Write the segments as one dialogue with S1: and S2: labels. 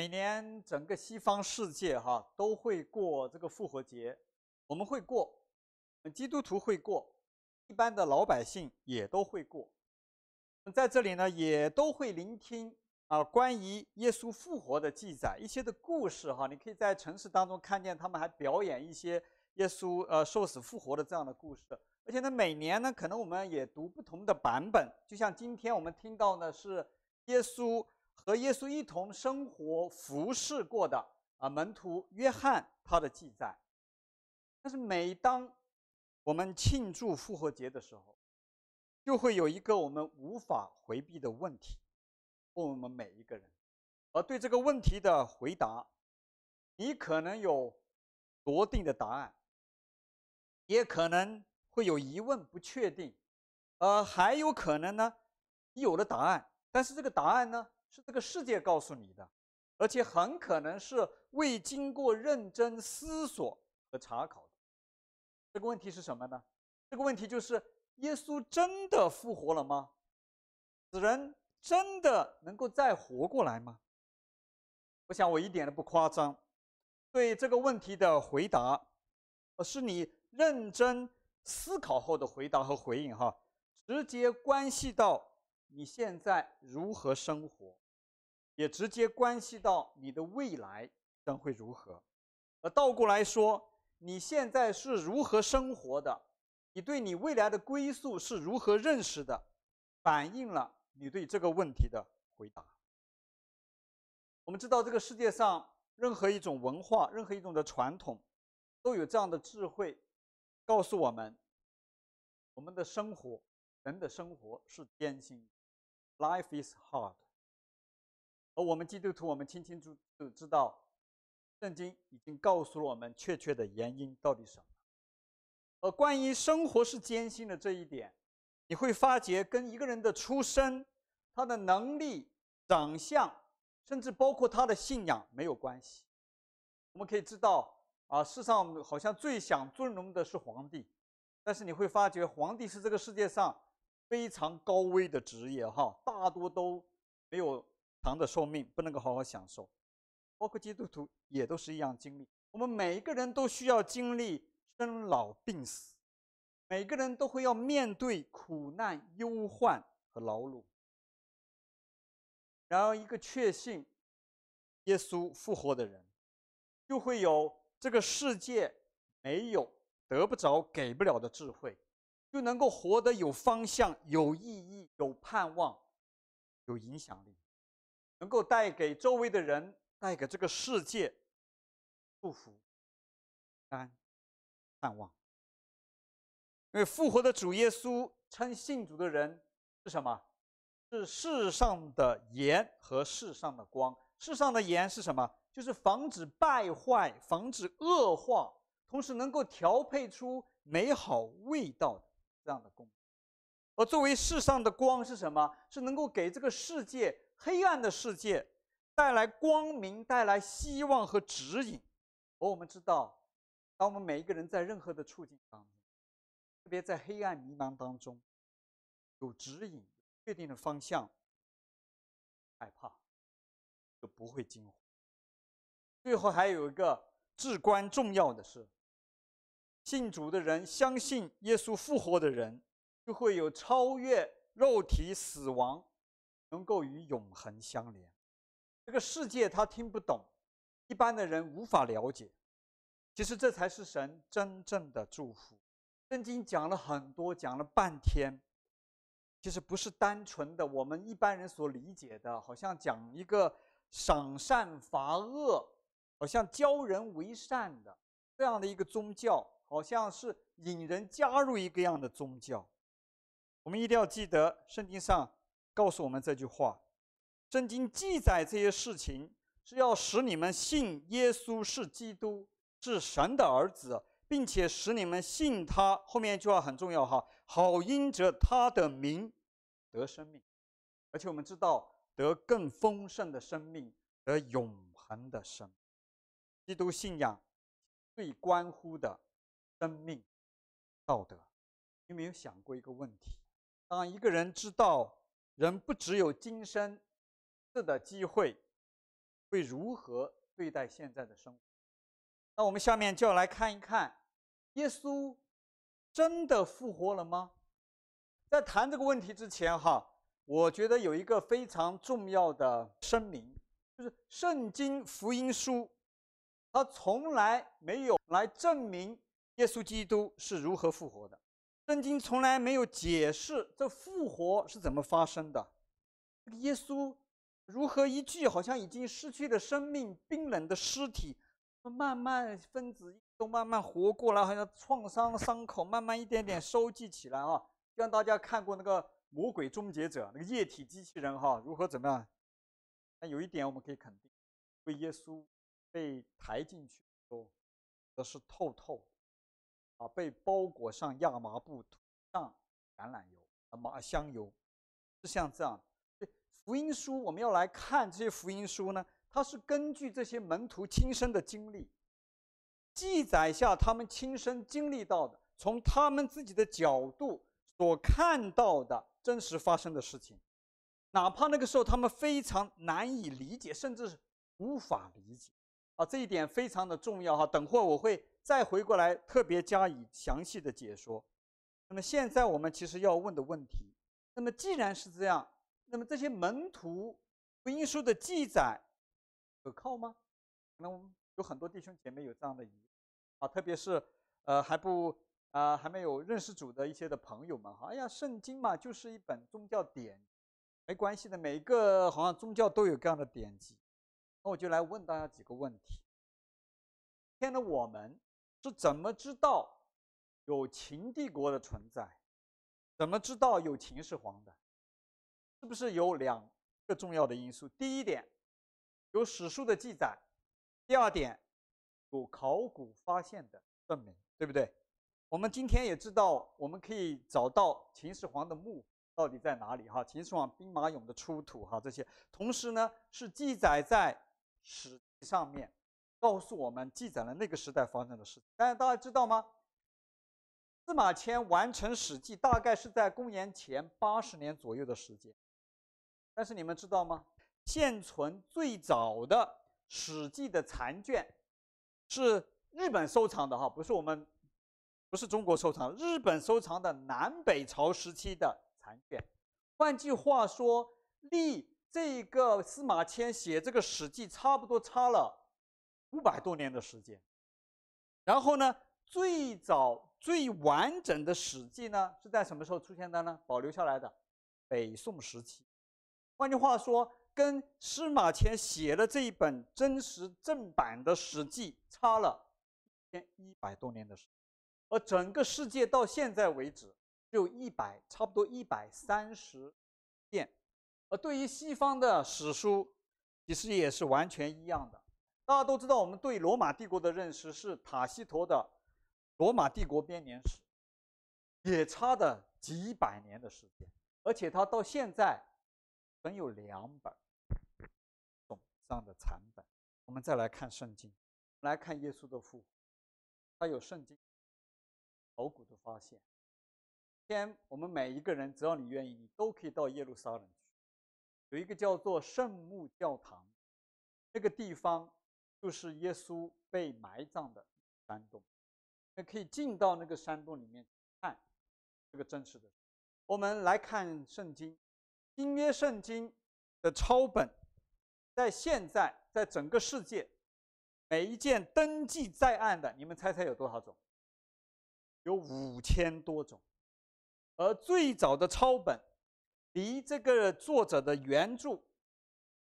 S1: 每年整个西方世界哈都会过这个复活节，我们会过，基督徒会过，一般的老百姓也都会过。在这里呢，也都会聆听啊关于耶稣复活的记载，一些的故事哈。你可以在城市当中看见他们还表演一些耶稣呃受死复活的这样的故事。而且呢，每年呢，可能我们也读不同的版本。就像今天我们听到呢，是耶稣和耶稣一同生活、服侍过的啊门徒约翰他的记载。但是每当我们庆祝复活节的时候，就会有一个我们无法回避的问题，问我们每一个人。而对这个问题的回答，你可能有笃定的答案，也可能会有疑问、不确定，呃，还有可能呢，你有了答案，但是这个答案呢，是这个世界告诉你的，而且很可能是未经过认真思索和查考的。这个问题是什么呢？这个问题就是。耶稣真的复活了吗？死人真的能够再活过来吗？我想我一点都不夸张。对这个问题的回答，是你认真思考后的回答和回应哈，直接关系到你现在如何生活，也直接关系到你的未来将会如何。而倒过来说，你现在是如何生活的？你对你未来的归宿是如何认识的，反映了你对这个问题的回答。我们知道，这个世界上任何一种文化、任何一种的传统，都有这样的智慧，告诉我们：我们的生活，人的生活是艰辛，Life is hard。而我们基督徒，我们清清楚楚知道，圣经已经告诉了我们确切的原因到底什么。而关于生活是艰辛的这一点，你会发觉跟一个人的出身、他的能力、长相，甚至包括他的信仰没有关系。我们可以知道，啊，世上好像最想尊荣的是皇帝，但是你会发觉，皇帝是这个世界上非常高危的职业，哈，大多都没有长的寿命，不能够好好享受。包括基督徒也都是一样经历，我们每一个人都需要经历。生老病死，每个人都会要面对苦难、忧患和劳碌。然而，一个确信耶稣复活的人，就会有这个世界没有、得不着、给不了的智慧，就能够活得有方向、有意义、有盼望、有影响力，能够带给周围的人、带给这个世界祝福、安。盼望，因为复活的主耶稣称信主的人是什么？是世上的盐和世上的光。世上的盐是什么？就是防止败坏、防止恶化，同时能够调配出美好味道的这样的功能。而作为世上的光是什么？是能够给这个世界黑暗的世界带来光明、带来希望和指引。而我们知道。当我们每一个人在任何的处境当中，特别在黑暗迷茫当中，有指引、确定的方向，害怕就不会惊慌。最后还有一个至关重要的是，信主的人、相信耶稣复活的人，就会有超越肉体死亡，能够与永恒相连。这个世界他听不懂，一般的人无法了解。其实这才是神真正的祝福。圣经讲了很多，讲了半天，其实不是单纯的我们一般人所理解的，好像讲一个赏善罚恶，好像教人为善的这样的一个宗教，好像是引人加入一个样的宗教。我们一定要记得，圣经上告诉我们这句话：圣经记载这些事情，是要使你们信耶稣是基督。是神的儿子，并且使你们信他。后面一句话很重要哈，好因着他的名得生命，而且我们知道得更丰盛的生命，得永恒的生。基督信仰最关乎的生命道德。你有没有想过一个问题？当一个人知道人不只有今生的机会，会如何对待现在的生活。那我们下面就要来看一看，耶稣真的复活了吗？在谈这个问题之前，哈，我觉得有一个非常重要的声明，就是圣经福音书，它从来没有来证明耶稣基督是如何复活的。圣经从来没有解释这复活是怎么发生的。耶稣如何一具好像已经失去了生命、冰冷的尸体，慢慢分子都慢慢活过来，好像创伤伤口慢慢一点点收集起来啊。让大家看过那个《魔鬼终结者》那个液体机器人哈，如何怎么样？但有一点我们可以肯定，为耶稣被抬进去都都是透透啊，被包裹上亚麻布，涂上橄榄油，麻香油，是像这样。福音书，我们要来看这些福音书呢，它是根据这些门徒亲身的经历，记载下他们亲身经历到的，从他们自己的角度所看到的真实发生的事情，哪怕那个时候他们非常难以理解，甚至是无法理解啊，这一点非常的重要哈。等会我会再回过来特别加以详细的解说。那么现在我们其实要问的问题，那么既然是这样。那么这些门徒福音书的记载可靠吗？可能有很多弟兄姐妹有这样的疑问啊，特别是呃还不啊、呃、还没有认识主的一些的朋友们哈，哎呀，圣经嘛就是一本宗教典，没关系的，每一个好像宗教都有这样的典籍。那我就来问大家几个问题：今天的我们是怎么知道有秦帝国的存在？怎么知道有秦始皇的？是不是有两个重要的因素？第一点，有史书的记载；第二点，有考古发现的证明，对不对？我们今天也知道，我们可以找到秦始皇的墓到底在哪里？哈，秦始皇兵马俑的出土，哈，这些，同时呢，是记载在史上面，告诉我们记载了那个时代发生的事情。但是大家知道吗？司马迁完成史记大概是在公元前八十年左右的时间。但是你们知道吗？现存最早的《史记》的残卷是日本收藏的哈，不是我们，不是中国收藏，日本收藏的南北朝时期的残卷。换句话说，历这个司马迁写这个《史记》差不多差了五百多年的时间。然后呢，最早最完整的《史记》呢是在什么时候出现的呢？保留下来的北宋时期。换句话说，跟司马迁写的这一本真实正版的《史记》差了一千一百多年的时间，而整个世界到现在为止只有一百，差不多一百三十卷。而对于西方的史书，其实也是完全一样的。大家都知道，我们对罗马帝国的认识是塔西佗的《罗马帝国编年史》，也差的几百年的时间，而且它到现在。总有两本总上的残本。我们再来看圣经，来看耶稣的父，他有圣经考古的发现。天我们每一个人，只要你愿意，你都可以到耶路撒冷去。有一个叫做圣墓教堂，那个地方就是耶稣被埋葬的山洞。那可以进到那个山洞里面看这个真实的。我们来看圣经。新约圣经的抄本，在现在在整个世界，每一件登记在案的，你们猜猜有多少种？有五千多种。而最早的抄本，离这个作者的原著，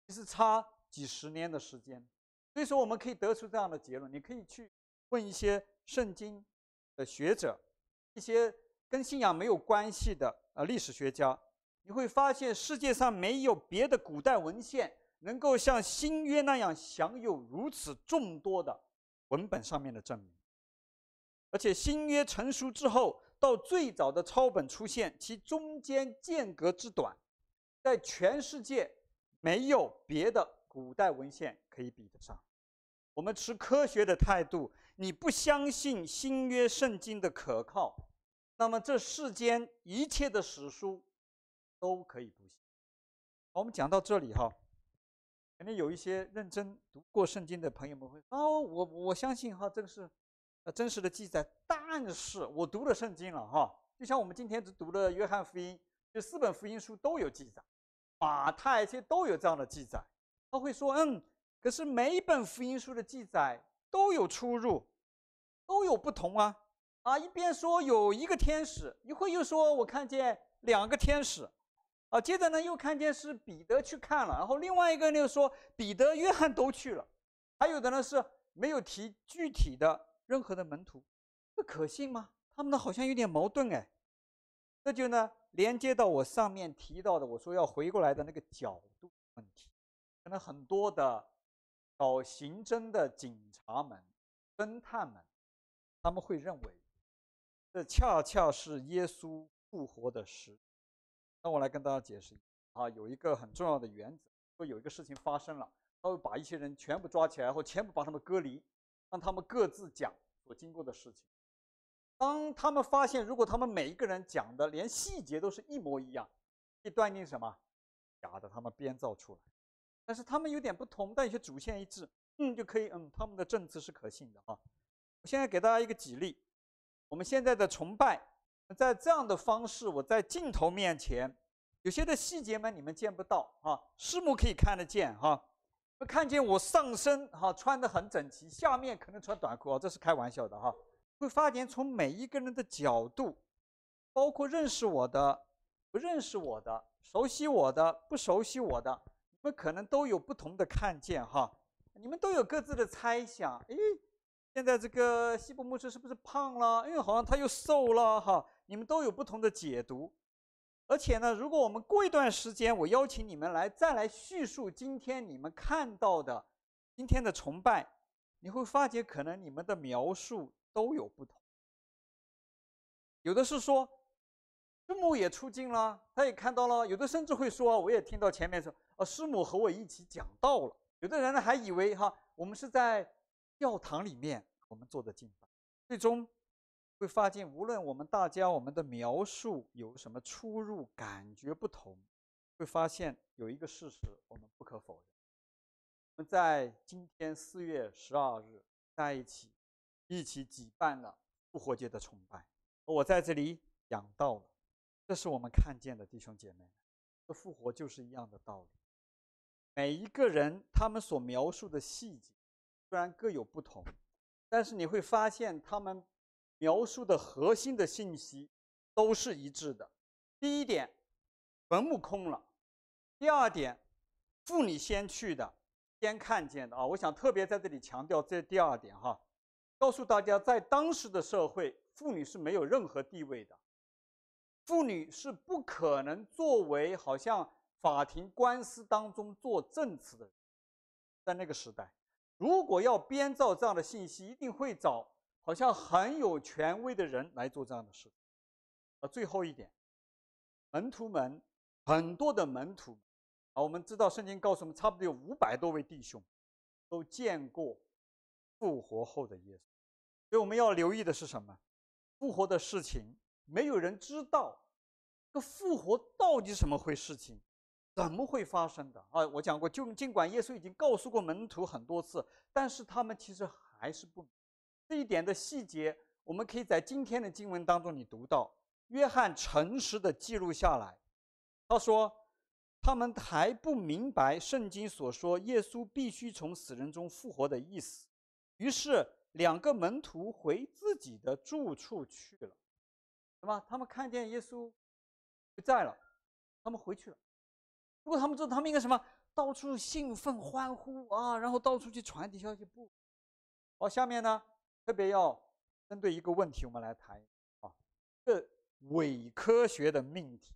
S1: 其实差几十年的时间。所以说，我们可以得出这样的结论：你可以去问一些圣经的学者，一些跟信仰没有关系的呃历史学家。你会发现世界上没有别的古代文献能够像新约那样享有如此众多的文本上面的证明，而且新约成熟之后，到最早的抄本出现，其中间间隔之短，在全世界没有别的古代文献可以比得上。我们持科学的态度，你不相信新约圣经的可靠，那么这世间一切的史书。都可以不信。好，我们讲到这里哈，肯定有一些认真读过圣经的朋友们会哦，我我相信哈，这个是呃真实的记载。但是我读了圣经了哈，就像我们今天只读了约翰福音，这四本福音书都有记载，马太这些都有这样的记载。他会说嗯，可是每一本福音书的记载都有出入，都有不同啊啊！一边说有一个天使，一会又说我看见两个天使。啊，接着呢，又看见是彼得去看了，然后另外一个呢又说彼得、约翰都去了，还有的呢是没有提具体的任何的门徒，这可信吗？他们的好像有点矛盾哎。这就呢连接到我上面提到的，我说要回过来的那个角度问题，可能很多的搞刑侦的警察们、侦探们，他们会认为这恰恰是耶稣复活的时。那我来跟大家解释啊，有一个很重要的原则，说有一个事情发生了，他会把一些人全部抓起来，或全部把他们隔离，让他们各自讲所经过的事情。当他们发现，如果他们每一个人讲的连细节都是一模一样，可以断定什么？假的，他们编造出来。但是他们有点不同，但有些主线一致，嗯，就可以，嗯，他们的证词是可信的啊。我现在给大家一个举例，我们现在的崇拜。在这样的方式，我在镜头面前，有些的细节们你们见不到啊，师母可以看得见哈，看见我上身哈穿的很整齐，下面可能穿短裤啊，这是开玩笑的哈。会发现从每一个人的角度，包括认识我的、不认识我的、熟悉我的、不熟悉我的，你们可能都有不同的看见哈，你们都有各自的猜想，诶。现在这个西部牧师是不是胖了？因为好像他又瘦了哈。你们都有不同的解读，而且呢，如果我们过一段时间，我邀请你们来再来叙述今天你们看到的今天的崇拜，你会发觉可能你们的描述都有不同。有的是说师母也出镜了，他也看到了；有的甚至会说，我也听到前面说，啊，师母和我一起讲道了。有的人呢还以为哈，我们是在。教堂里面，我们做的敬拜，最终会发现，无论我们大家我们的描述有什么出入，感觉不同，会发现有一个事实我们不可否认：我们在今天四月十二日在一起，一起举办了复活节的崇拜。我在这里讲到了，这是我们看见的弟兄姐妹，这复活就是一样的道理。每一个人他们所描述的细节。虽然各有不同，但是你会发现他们描述的核心的信息都是一致的。第一点，坟墓空了；第二点，妇女先去的，先看见的啊。我想特别在这里强调这第二点哈，告诉大家，在当时的社会，妇女是没有任何地位的，妇女是不可能作为好像法庭官司当中做证词的，在那个时代。如果要编造这样的信息，一定会找好像很有权威的人来做这样的事。啊，最后一点，门徒们很多的门徒，啊，我们知道圣经告诉我们，差不多有五百多位弟兄都见过复活后的耶稣。所以我们要留意的是什么？复活的事情，没有人知道，这复活到底什么回事情？怎么会发生的啊？我讲过，就尽管耶稣已经告诉过门徒很多次，但是他们其实还是不明这一点的细节。我们可以在今天的经文当中你读到，约翰诚实的记录下来。他说，他们还不明白圣经所说耶稣必须从死人中复活的意思。于是两个门徒回自己的住处去了。什么？他们看见耶稣不在了，他们回去了。如果他们知道，他们应该什么？到处兴奋欢呼啊，然后到处去传递消息。不，好，下面呢，特别要针对一个问题，我们来谈啊，这伪科学的命题，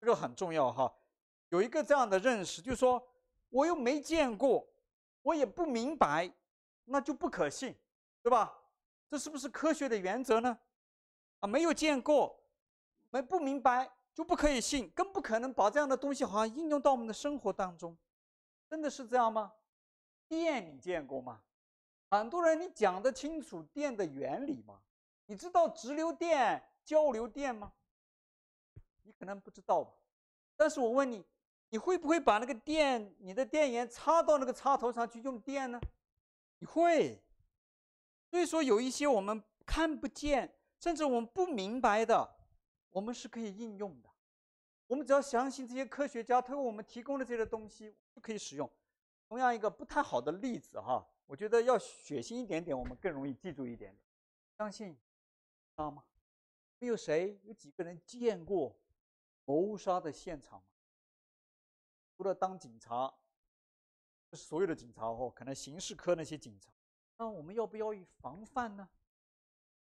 S1: 这个很重要哈。有一个这样的认识，就是说我又没见过，我也不明白，那就不可信，对吧？这是不是科学的原则呢？啊，没有见过，没不明白。就不可以信，更不可能把这样的东西好像应用到我们的生活当中，真的是这样吗？电你见过吗？很多人你讲得清楚电的原理吗？你知道直流电、交流电吗？你可能不知道吧。但是我问你，你会不会把那个电，你的电源插到那个插头上去用电呢？你会。所以说，有一些我们看不见，甚至我们不明白的，我们是可以应用的。我们只要相信这些科学家，通过我们提供的这些东西，就可以使用。同样一个不太好的例子哈，我觉得要血腥一点点，我们更容易记住一点点。相信，知道吗？没有谁有几个人见过谋杀的现场吗？除了当警察，所有的警察哦，可能刑事科那些警察，那我们要不要防范呢？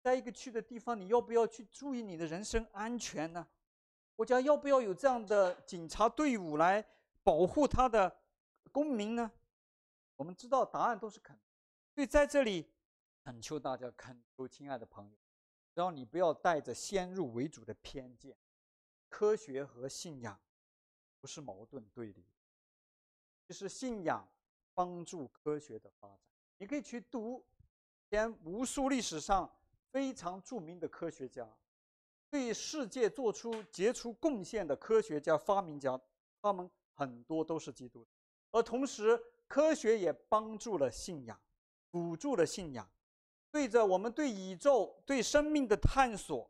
S1: 在一个去的地方，你要不要去注意你的人身安全呢？国家要不要有这样的警察队伍来保护他的公民呢？我们知道答案都是肯，所以在这里恳求大家，恳求亲爱的朋友，只要你不要带着先入为主的偏见，科学和信仰。不是矛盾对立，就是信仰帮助科学的发展。你可以去读前无数历史上非常著名的科学家，对世界做出杰出贡献的科学家、发明家，他们很多都是基督徒。而同时，科学也帮助了信仰，辅助了信仰，对着我们对宇宙、对生命的探索，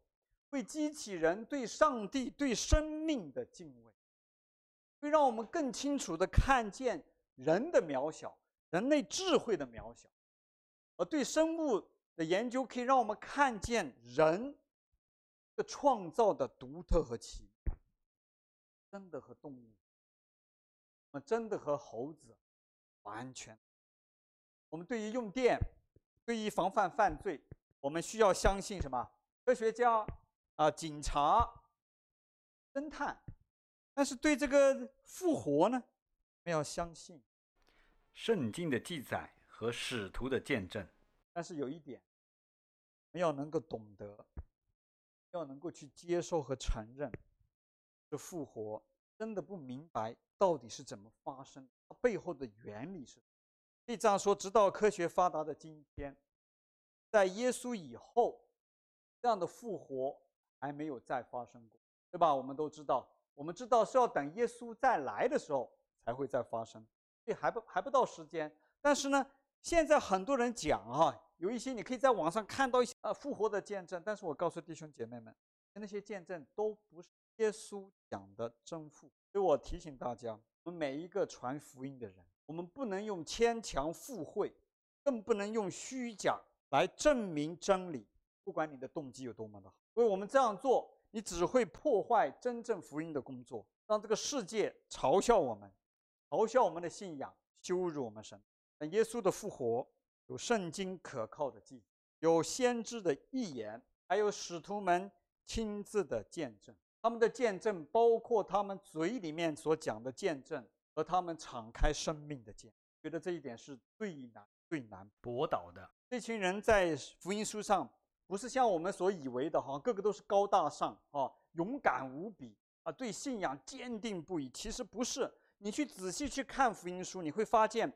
S1: 会激起人对上帝、对生命的敬畏。会让我们更清楚地看见人的渺小，人类智慧的渺小，而对生物的研究可以让我们看见人的创造的独特和奇妙。真的和动物，真的和猴子完全。我们对于用电，对于防范犯罪，我们需要相信什么？科学家啊，警察，侦探。但是对这个复活呢，我们要相信圣经的记载和使徒的见证。但是有一点，我们要能够懂得，要能够去接受和承认这复活，真的不明白到底是怎么发生，它背后的原理是什么。可以这样说，直到科学发达的今天，在耶稣以后，这样的复活还没有再发生过，对吧？我们都知道。我们知道是要等耶稣再来的时候才会再发生，所以还不还不到时间。但是呢，现在很多人讲哈，有一些你可以在网上看到一些呃复活的见证，但是我告诉弟兄姐妹们，那些见证都不是耶稣讲的真父。所以我提醒大家，我们每一个传福音的人，我们不能用牵强附会，更不能用虚假来证明真理，不管你的动机有多么的好。所以我们这样做。你只会破坏真正福音的工作，让这个世界嘲笑我们，嘲笑我们的信仰，羞辱我们神。但耶稣的复活有圣经可靠的记，有先知的预言，还有使徒们亲自的见证。他们的见证包括他们嘴里面所讲的见证和他们敞开生命的见证。觉得这一点是最难最难驳倒的。这群人在福音书上。不是像我们所以为的哈，个个都是高大上啊，勇敢无比啊，对信仰坚定不移。其实不是，你去仔细去看福音书，你会发现，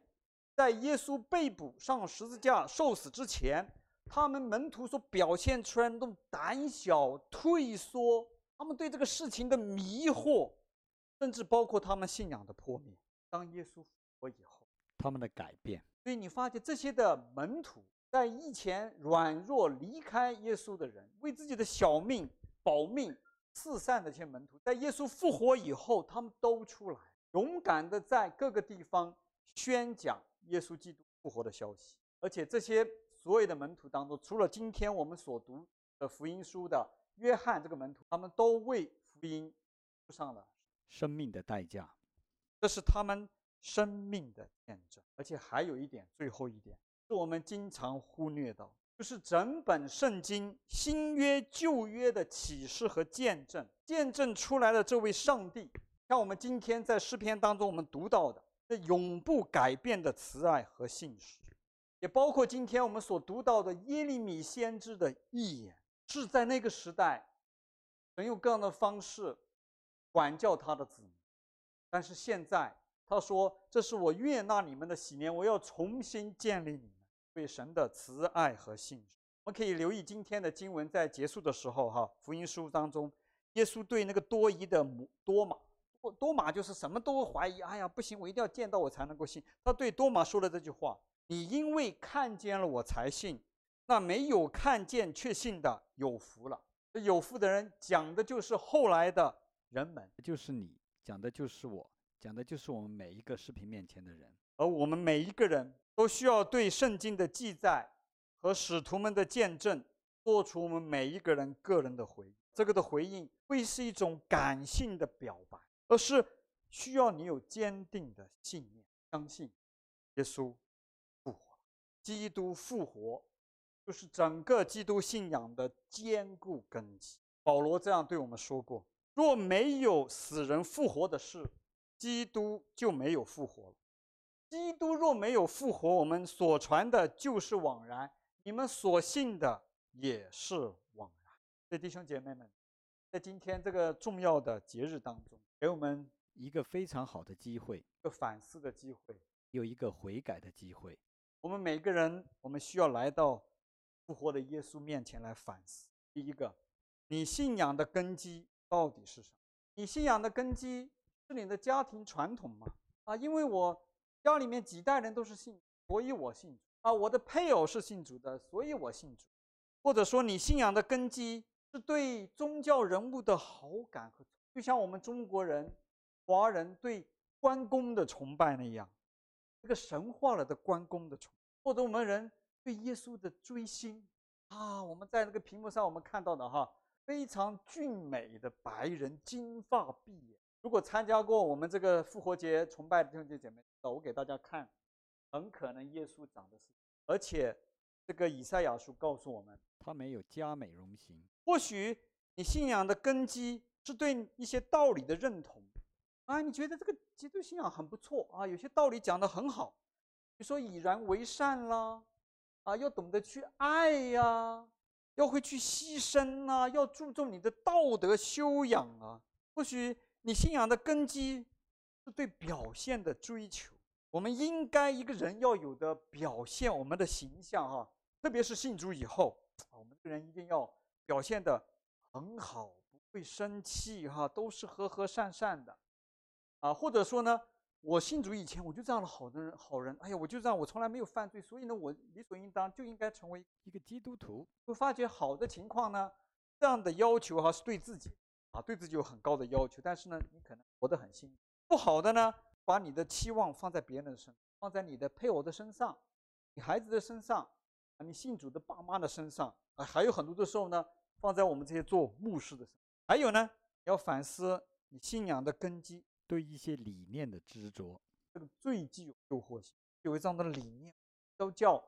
S1: 在耶稣被捕上十字架受死之前，他们门徒所表现出来的那种胆小退缩，他们对这个事情的迷惑，甚至包括他们信仰的破灭。当耶稣复活以后，他们的改变。所以你发现这些的门徒。在以前软弱离开耶稣的人，为自己的小命保命四散的这些门徒，在耶稣复活以后，他们都出来，勇敢的在各个地方宣讲耶稣基督复活的消息。而且这些所有的门徒当中，除了今天我们所读的福音书的约翰这个门徒，他们都为福音付上了生命的代价，这是他们生命的见证。而且还有一点，最后一点。是我们经常忽略到，就是整本圣经新约旧约的启示和见证，见证出来的这位上帝，像我们今天在诗篇当中我们读到的，这永不改变的慈爱和信实，也包括今天我们所读到的耶利米先知的预言，是在那个时代，能用各样的方式管教他的子民，但是现在。他说：“这是我悦纳你们的喜年，我要重新建立你们对神的慈爱和信。”我们可以留意今天的经文，在结束的时候，哈，福音书当中，耶稣对那个多疑的母多马，多马就是什么都怀疑，哎呀，不行，我一定要见到我才能够信。他对多马说了这句话：“你因为看见了我才信，那没有看见却信的有福了。”有福的人讲的就是后来的人们，
S2: 就是你讲的就是我，讲的就是我们每一个视频面前的人，
S1: 而我们每一个人都需要对圣经的记载和使徒们的见证做出我们每一个人个人的回应。这个的回应会是一种感性的表白。而是需要你有坚定的信念，相信耶稣复活，基督复活就是整个基督信仰的坚固根基。保罗这样对我们说过：若没有死人复活的事，基督就没有复活了。基督若没有复活，我们所传的就是枉然，你们所信的也是枉然。所以弟兄姐妹们，在今天这个重要的节日当中，给我们
S2: 一个非常好的机会，
S1: 一个反思的机会，
S2: 有一个悔改的机会。
S1: 我们每个人，我们需要来到复活的耶稣面前来反思。第一个，你信仰的根基到底是什么？你信仰的根基是你的家庭传统吗？啊，因为我家里面几代人都是信，所以我信主。啊，我的配偶是信主的，所以我信主。或者说，你信仰的根基是对宗教人物的好感和。就像我们中国人、华人对关公的崇拜那样，这个神化了的关公的崇，或者我们人对耶稣的追星啊，我们在那个屏幕上我们看到的哈，非常俊美的白人，金发碧眼。如果参加过我们这个复活节崇拜的弟兄姐妹，我给大家看，很可能耶稣长得是，而且这个以赛亚书告诉我们，
S2: 他没有加美容型。
S1: 或许你信仰的根基。是对一些道理的认同，啊，你觉得这个基督信仰很不错啊，有些道理讲得很好，比如说以人为善啦，啊，要懂得去爱呀，要会去牺牲啊，要注重你的道德修养啊。或许你信仰的根基是对表现的追求，我们应该一个人要有的表现，我们的形象哈，特别是信主以后，我们这个人一定要表现得很好。不会生气哈，都是和和善善的，啊，或者说呢，我信主以前我就这样的好的人好人，哎呀，我就这样，我从来没有犯罪，所以呢，我理所应当就应该成为
S2: 一个基督徒。
S1: 会发觉好的情况呢，这样的要求哈是对自己啊，对自己有很高的要求，但是呢，你可能活得很辛苦。不好的呢，把你的期望放在别人的身上，放在你的配偶的身上，你孩子的身上，啊，你信主的爸妈的身上，啊，还有很多的时候呢，放在我们这些做牧师的身上。还有呢，要反思你信仰的根基，
S2: 对一些理念的执着，
S1: 这个最具有诱惑性。有一这样的理念，都叫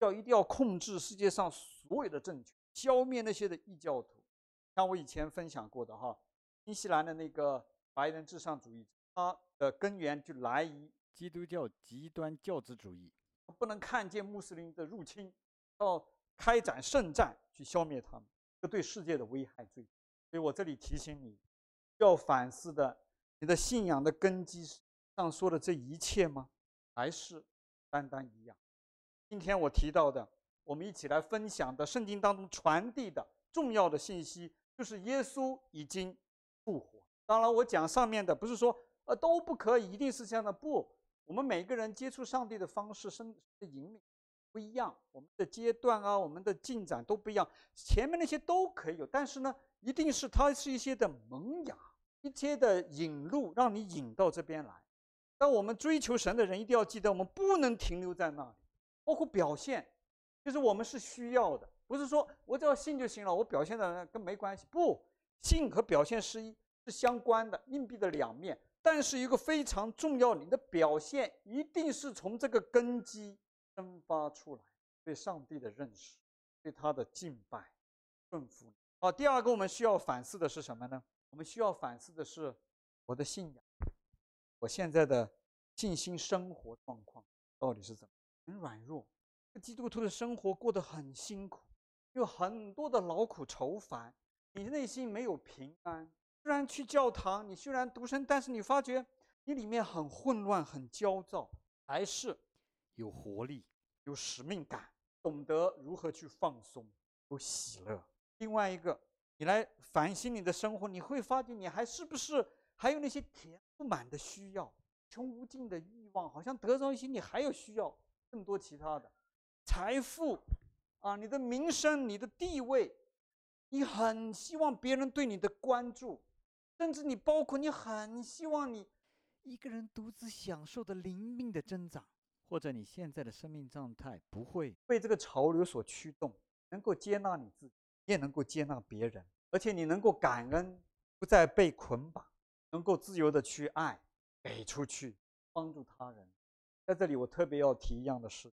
S1: 要一定要控制世界上所有的政权，消灭那些的异教徒。像我以前分享过的哈，新西兰的那个白人至上主义，它的根源就来于
S2: 基督教极端教子主义，
S1: 不能看见穆斯林的入侵，要开展圣战去消灭他们，这对世界的危害最大。所以我这里提醒你，要反思的，你的信仰的根基上说的这一切吗？还是单单一样？今天我提到的，我们一起来分享的圣经当中传递的重要的信息，就是耶稣已经复活。当然，我讲上面的不是说呃都不可以，一定是这样的。不，我们每个人接触上帝的方式、生的引领不一样，我们的阶段啊，我们的进展都不一样。前面那些都可以有，但是呢，一定是它是一些的萌芽，一切的引路，让你引到这边来。但我们追求神的人，一定要记得，我们不能停留在那里。包括表现，就是我们是需要的，不是说我只要信就行了，我表现的跟没关系。不，信和表现是一是相关的，硬币的两面。但是一个非常重要，你的表现一定是从这个根基生发出来，对上帝的认识，对他的敬拜，顺服。好，第二个我们需要反思的是什么呢？我们需要反思的是我的信仰，我现在的信心生活状况到底是怎么？很软弱，基督徒的生活过得很辛苦，有很多的劳苦愁烦，你内心没有平安。虽然去教堂，你虽然独身，但是你发觉你里面很混乱、很焦躁，还是
S2: 有活力、
S1: 有使命感，懂得如何去放松、有喜乐。另外一个，你来反省你的生活，你会发觉你还是不是还有那些填不满的需要，穷无尽的欲望，好像得到一些你还有需要更多其他的。财富啊，你的名声、你的地位，你很希望别人对你的关注，甚至你包括你很希望你
S2: 一个人独自享受的灵命的增长，或者你现在的生命状态不会
S1: 被这个潮流所驱动，能够接纳你自己，也能够接纳别人，而且你能够感恩，不再被捆绑。能够自由的去爱，给出去，帮助他人。在这里，我特别要提一样的事：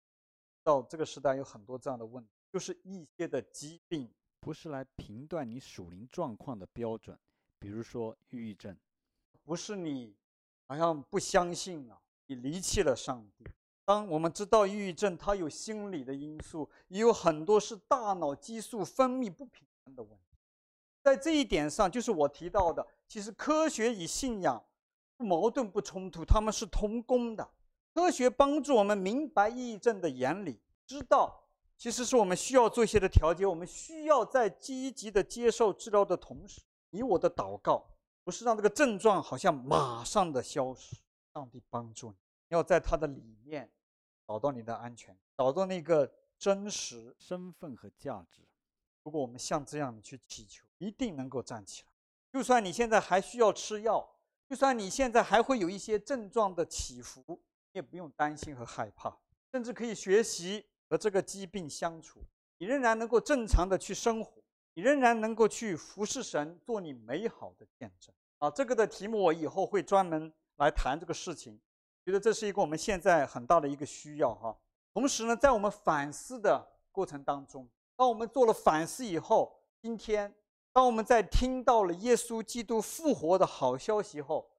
S1: 到这个时代有很多这样的问题，就是一些的疾病
S2: 不是来评断你属灵状况的标准。比如说抑郁症，
S1: 不是你好像不相信了，你离弃了上帝。当我们知道抑郁症它有心理的因素，也有很多是大脑激素分泌不平衡的问题。在这一点上，就是我提到的，其实科学与信仰不矛盾不冲突，他们是同工的。科学帮助我们明白抑郁症的原理，知道其实是我们需要做一些的调节，我们需要在积极的接受治疗的同时，你我的祷告不是让这个症状好像马上的消失，上帝帮助你，要在他的里面找到你的安全，找到那个真实
S2: 身份和价值。
S1: 如果我们像这样去祈求，一定能够站起来。就算你现在还需要吃药，就算你现在还会有一些症状的起伏，你也不用担心和害怕，甚至可以学习和这个疾病相处。你仍然能够正常的去生活，你仍然能够去服侍神，做你美好的见证。啊，这个的题目我以后会专门来谈这个事情，觉得这是一个我们现在很大的一个需要哈。同时呢，在我们反思的过程当中。当我们做了反思以后，今天，当我们在听到了耶稣基督复活的好消息后，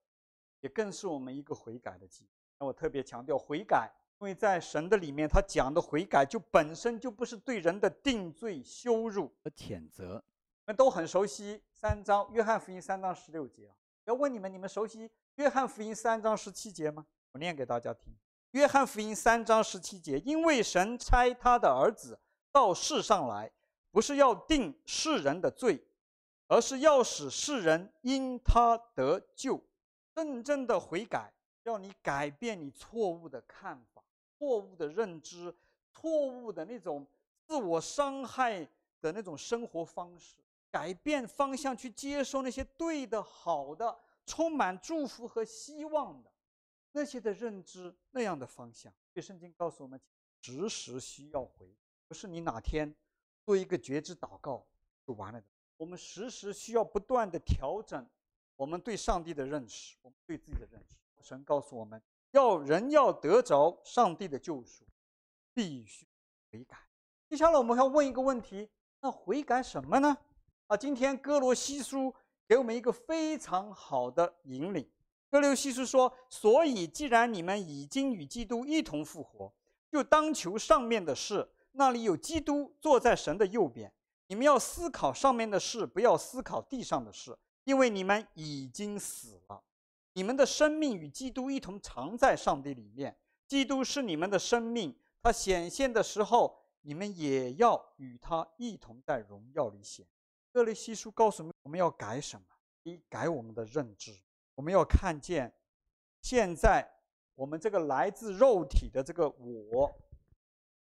S1: 也更是我们一个悔改的机会。那我特别强调悔改，因为在神的里面，他讲的悔改就本身就不是对人的定罪、羞辱
S2: 和谴责。
S1: 我们都很熟悉三章，约翰福音三章十六节啊。要问你们，你们熟悉约翰福音三章十七节吗？我念给大家听：约翰福音三章十七节，因为神差他的儿子。到世上来，不是要定世人的罪，而是要使世人因他得救。真正的悔改，要你改变你错误的看法、错误的认知、错误的那种自我伤害的那种生活方式，改变方向，去接受那些对的、好的、充满祝福和希望的那些的认知，那样的方向。所以圣经告诉我们，时时需要悔。不是你哪天做一个觉知祷告就完了的。我们时时需要不断的调整我们对上帝的认识，我们对自己的认识。神告诉我们要人要得着上帝的救赎，必须悔改。接下来我们要问一个问题：那悔改什么呢？啊，今天哥罗西书给我们一个非常好的引领。哥罗西书说：所以既然你们已经与基督一同复活，就当求上面的事。那里有基督坐在神的右边，你们要思考上面的事，不要思考地上的事，因为你们已经死了，你们的生命与基督一同藏在上帝里面。基督是你们的生命，他显现的时候，你们也要与他一同在荣耀里显。歌罗西书告诉我们，我们要改什么？一改我们的认知，我们要看见，现在我们这个来自肉体的这个我。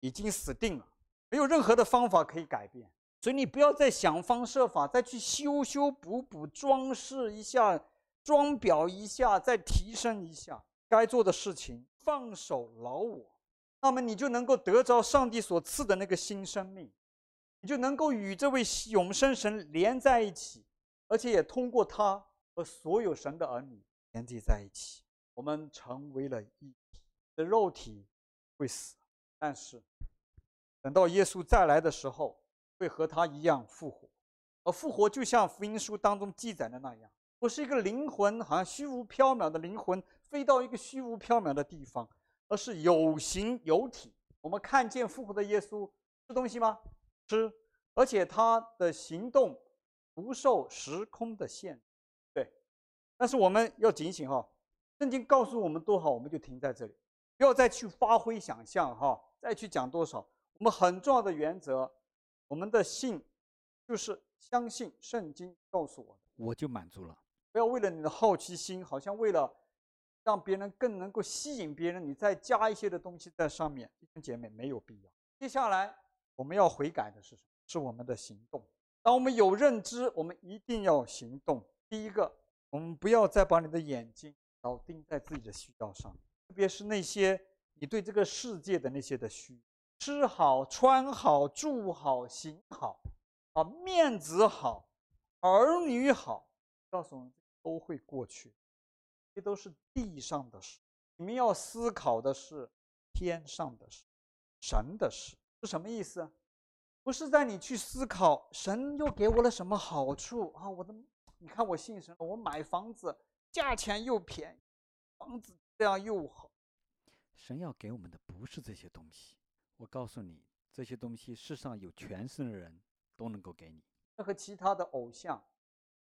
S1: 已经死定了，没有任何的方法可以改变，所以你不要再想方设法再去修修补补、装饰一下、装裱一下、再提升一下。该做的事情，放手老我，那么你就能够得着上帝所赐的那个新生命，你就能够与这位永生神连在一起，而且也通过他和所有神的儿女连接在一起，我们成为了一体。的肉体会死。但是，等到耶稣再来的时候，会和他一样复活。而复活就像福音书当中记载的那样，不是一个灵魂，好像虚无缥缈的灵魂飞到一个虚无缥缈的地方，而是有形有体。我们看见复活的耶稣吃东西吗？吃，而且他的行动不受时空的限制。对，但是我们要警醒哈，圣经告诉我们多好，我们就停在这里，不要再去发挥想象哈。再去讲多少？我们很重要的原则，我们的信就是相信圣经告诉我的，
S2: 我就满足了。
S1: 不要为了你的好奇心，好像为了让别人更能够吸引别人，你再加一些的东西在上面。弟兄姐妹，没有必要。接下来我们要悔改的是什么？是我们的行动。当我们有认知，我们一定要行动。第一个，我们不要再把你的眼睛老盯在自己的需要上，特别是那些你对这个世界的那些的需，吃好、穿好、住好、行好，啊，面子好，儿女好，告诉我们都会过去，这都是地上的事。你们要思考的是天上的事，神的事是什么意思？不是在你去思考神又给我了什么好处啊？我的，你看我信神，我买房子价钱又便宜，房子这样又好。
S2: 神要给我们的不是这些东西。我告诉你，这些东西世上有权势的人都能够给你，
S1: 任何其他的偶像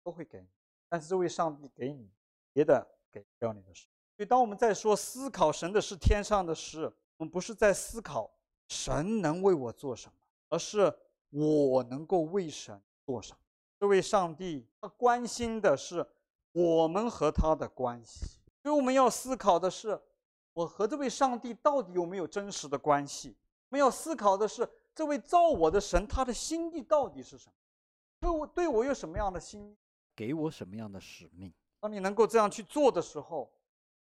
S1: 都会给你，但是这位上帝给你别的给不了你的事。所以当我们在说思考神的是、天上的事，我们不是在思考神能为我做什么，而是我能够为神做什么。这位上帝他关心的是我们和他的关系，所以我们要思考的是我和这位上帝到底有没有真实的关系。我们要思考的是，这位造我的神，他的心意到底是什么？对我对我有什么样的心意？
S2: 给我什么样的使命？
S1: 当你能够这样去做的时候，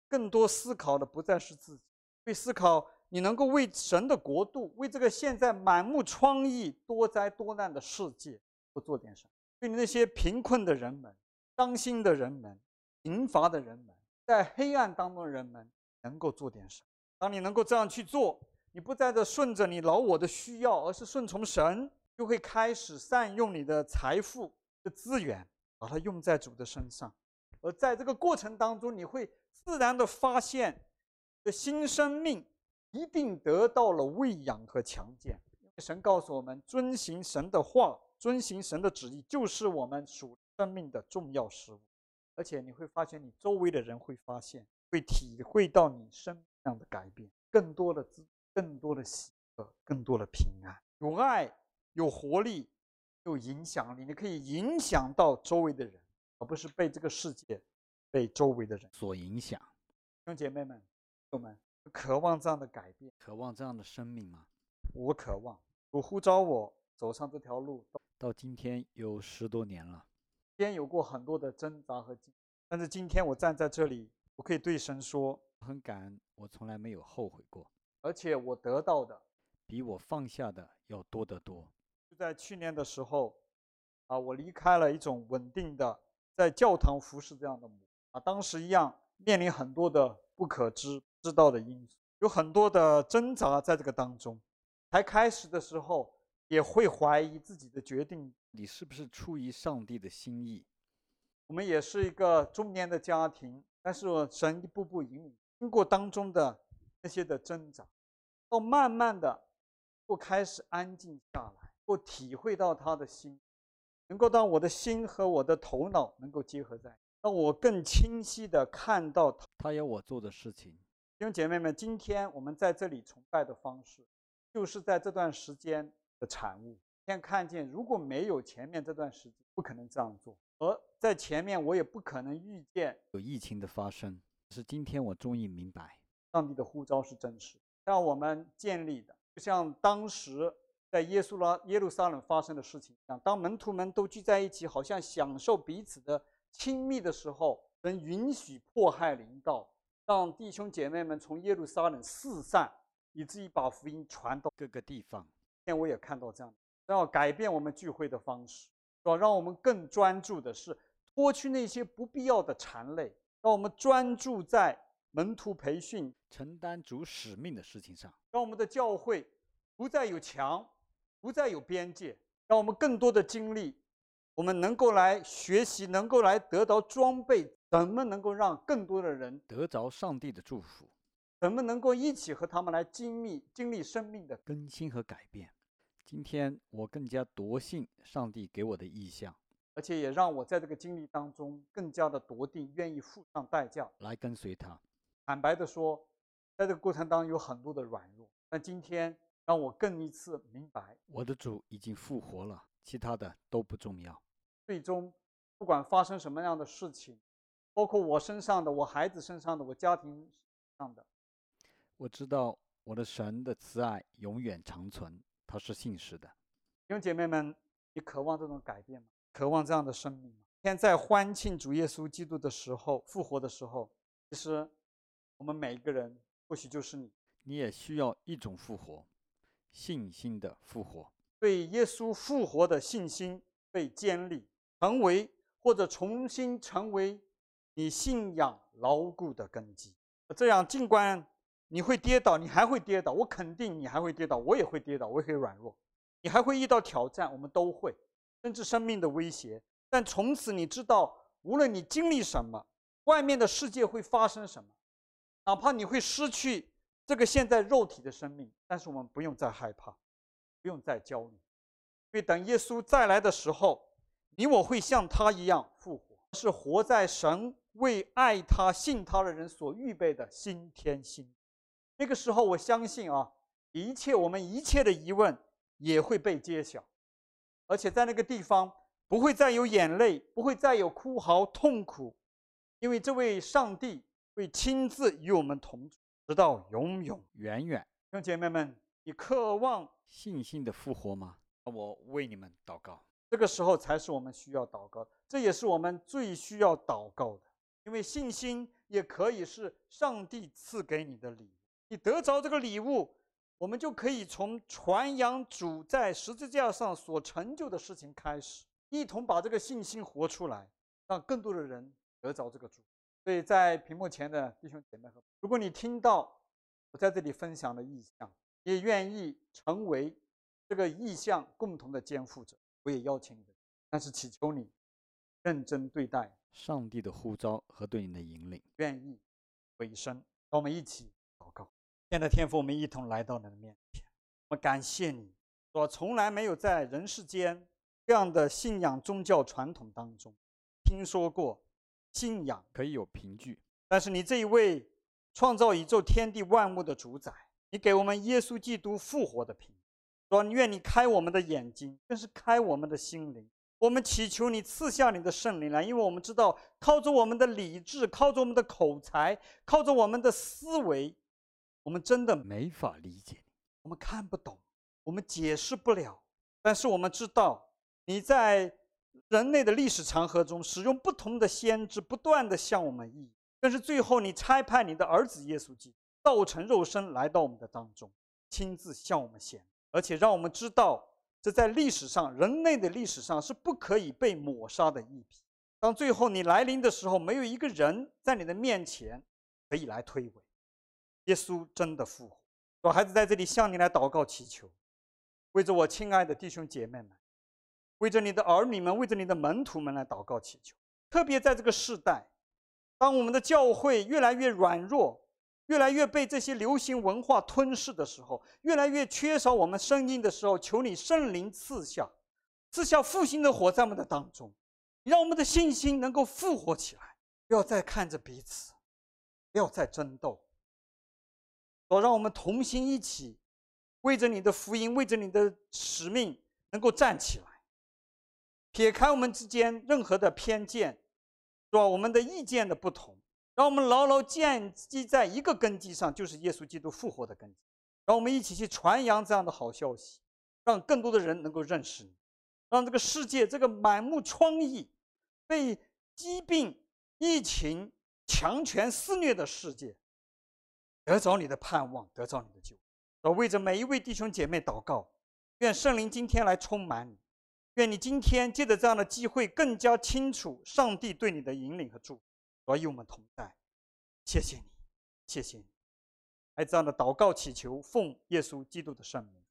S1: 更多思考的不再是自己，会思考你能够为神的国度，为这个现在满目疮痍、多灾多难的世界，多做点什么？对你那些贫困的人们、伤心的人们、贫乏的人们，在黑暗当中的人们，能够做点什么？当你能够这样去做。你不再的顺着你老我的需要，而是顺从神，就会开始善用你的财富的资源，把它用在主的身上。而在这个过程当中，你会自然的发现，的新生命一定得到了喂养和强健。神告诉我们，遵行神的话，遵行神的旨意，就是我们属生命的重要事物。而且你会发现，你周围的人会发现，会体会到你生命上的改变，更多的。更多的喜乐，更多的平安，有爱，有活力，有影响力。你可以影响到周围的人，而不是被这个世界、被周围的人
S2: 所影响。
S1: 弟兄姐妹们，我们渴望这样的改变，
S2: 渴望这样的生命吗？
S1: 我渴望。我呼召我走上这条路，
S2: 到今天有十多年了。
S1: 今天有过很多的挣扎和经，但是今天我站在这里，我可以对神说，
S2: 很感恩，我从来没有后悔过。
S1: 而且我得到的
S2: 比我放下的要多得多。
S1: 就在去年的时候，啊，我离开了一种稳定的在教堂服侍这样的啊，当时一样面临很多的不可知知道的因素，有很多的挣扎在这个当中。才开始的时候也会怀疑自己的决定，
S2: 你是不是出于上帝的心意？
S1: 我们也是一个中年的家庭，但是我神一步步引领，经过当中的那些的挣扎。到慢慢的，我开始安静下来，我体会到他的心，能够让我的心和我的头脑能够结合在，让我更清晰的看到他
S2: 他要我做的事情。
S1: 弟兄姐妹们，今天我们在这里崇拜的方式，就是在这段时间的产物。先看见，如果没有前面这段时间，不可能这样做；而在前面，我也不可能预见
S2: 有疫情的发生。是今天我终于明白，
S1: 上帝的呼召是真实。让我们建立的，就像当时在耶稣拉耶路撒冷发生的事情一样，当门徒们都聚在一起，好像享受彼此的亲密的时候，能允许迫害临到，让弟兄姐妹们从耶路撒冷四散，以至于把福音传到
S2: 各个地方。
S1: 今天我也看到这样，要改变我们聚会的方式，要让我们更专注的是脱去那些不必要的缠累，让我们专注在。门徒培训、
S2: 承担主使命的事情上，
S1: 让我们的教会不再有墙，不再有边界，让我们更多的精力，我们能够来学习，能够来得到装备，怎么能够让更多的人
S2: 得着上帝的祝福？
S1: 怎么能够一起和他们来经历经历生命的
S2: 更新和改变？今天我更加笃信上帝给我的意向，
S1: 而且也让我在这个经历当中更加的笃定，愿意付上代价
S2: 来跟随他。
S1: 坦白的说，在这个过程当中有很多的软弱，但今天让我更一次明白，
S2: 我的主已经复活了，其他的都不重要。
S1: 最终，不管发生什么样的事情，包括我身上的、我孩子身上的、我家庭上的。
S2: 我知道我的神的慈爱永远长存，他是信实的。
S1: 弟兄姐妹们，你渴望这种改变吗？渴望这样的生命吗？现在欢庆主耶稣基督的时候，复活的时候，其实我们每一个人，或许就是你，
S2: 你也需要一种复活，信心的复活，
S1: 对耶稣复活的信心被建立，成为或者重新成为你信仰牢固的根基。这样，尽管你会跌倒，你还会跌倒，我肯定你还会跌倒，我也会跌倒，我也会软弱，你还会遇到挑战，我们都会，甚至生命的威胁。但从此你知道，无论你经历什么，外面的世界会发生什么，哪怕你会失去这个现在肉体的生命，但是我们不用再害怕，不用再焦虑，因为等耶稣再来的时候，你我会像他一样复活，是活在神为爱他、信他的人所预备的新天新。那个时候，我相信啊，一切我们一切的疑问也会被揭晓，而且在那个地方。不会再有眼泪，不会再有哭嚎痛苦，因为这位上帝会亲自与我们同住，直到永永远远。弟兄姐妹们，你渴望
S2: 信心的复活吗？我为你们祷告。
S1: 这个时候才是我们需要祷告，这也是我们最需要祷告的，因为信心也可以是上帝赐给你的礼物。你得着这个礼物，我们就可以从传扬主在十字架上所成就的事情开始。一同把这个信心活出来，让更多的人得着这个主。所以在屏幕前的弟兄姐妹，如果你听到我在这里分享的意向，也愿意成为这个意向共同的肩负者，我也邀请你。但是祈求你认真对待
S2: 上帝的呼召和对你的引领，
S1: 愿意委身。让我们一起祷告。现在天父，我们一同来到你的面前，我感谢你，我从来没有在人世间。这样的信仰宗教传统当中，听说过信仰
S2: 可以有凭据，
S1: 但是你这一位创造宇宙天地万物的主宰，你给我们耶稣基督复活的凭据，说愿你开我们的眼睛，更是开我们的心灵。我们祈求你赐下你的圣灵来，因为我们知道靠着我们的理智，靠着我们的口才，靠着我们的思维，我们真的
S2: 没法理解你，
S1: 我们看不懂，我们解释不了，但是我们知道。你在人类的历史长河中，使用不同的先知，不断地向我们预言，但是最后你差派你的儿子耶稣基督，道成肉身来到我们的当中，亲自向我们显，而且让我们知道，这在历史上，人类的历史上是不可以被抹杀的一笔。当最后你来临的时候，没有一个人在你的面前可以来推诿。耶稣真的复活，我孩子在这里向你来祷告祈求，为着我亲爱的弟兄姐妹们。为着你的儿女们，为着你的门徒们来祷告祈求。特别在这个世代，当我们的教会越来越软弱，越来越被这些流行文化吞噬的时候，越来越缺少我们声音的时候，求你圣灵赐下，赐下复兴的火在我们的当中，让我们的信心能够复活起来。不要再看着彼此，不要再争斗，好让我们同心一起，为着你的福音，为着你的使命，能够站起来。撇开我们之间任何的偏见，是吧？我们的意见的不同，让我们牢牢建基在一个根基上，就是耶稣基督复活的根基。让我们一起去传扬这样的好消息，让更多的人能够认识你，让这个世界这个满目疮痍、被疾病、疫情、强权肆虐的世界，得着你的盼望，得着你的救。我为着每一位弟兄姐妹祷告，愿圣灵今天来充满你。愿你今天借着这样的机会，更加清楚上帝对你的引领和祝福，与我们同在。谢谢你，谢谢你，还这样的祷告祈求，奉耶稣基督的圣名。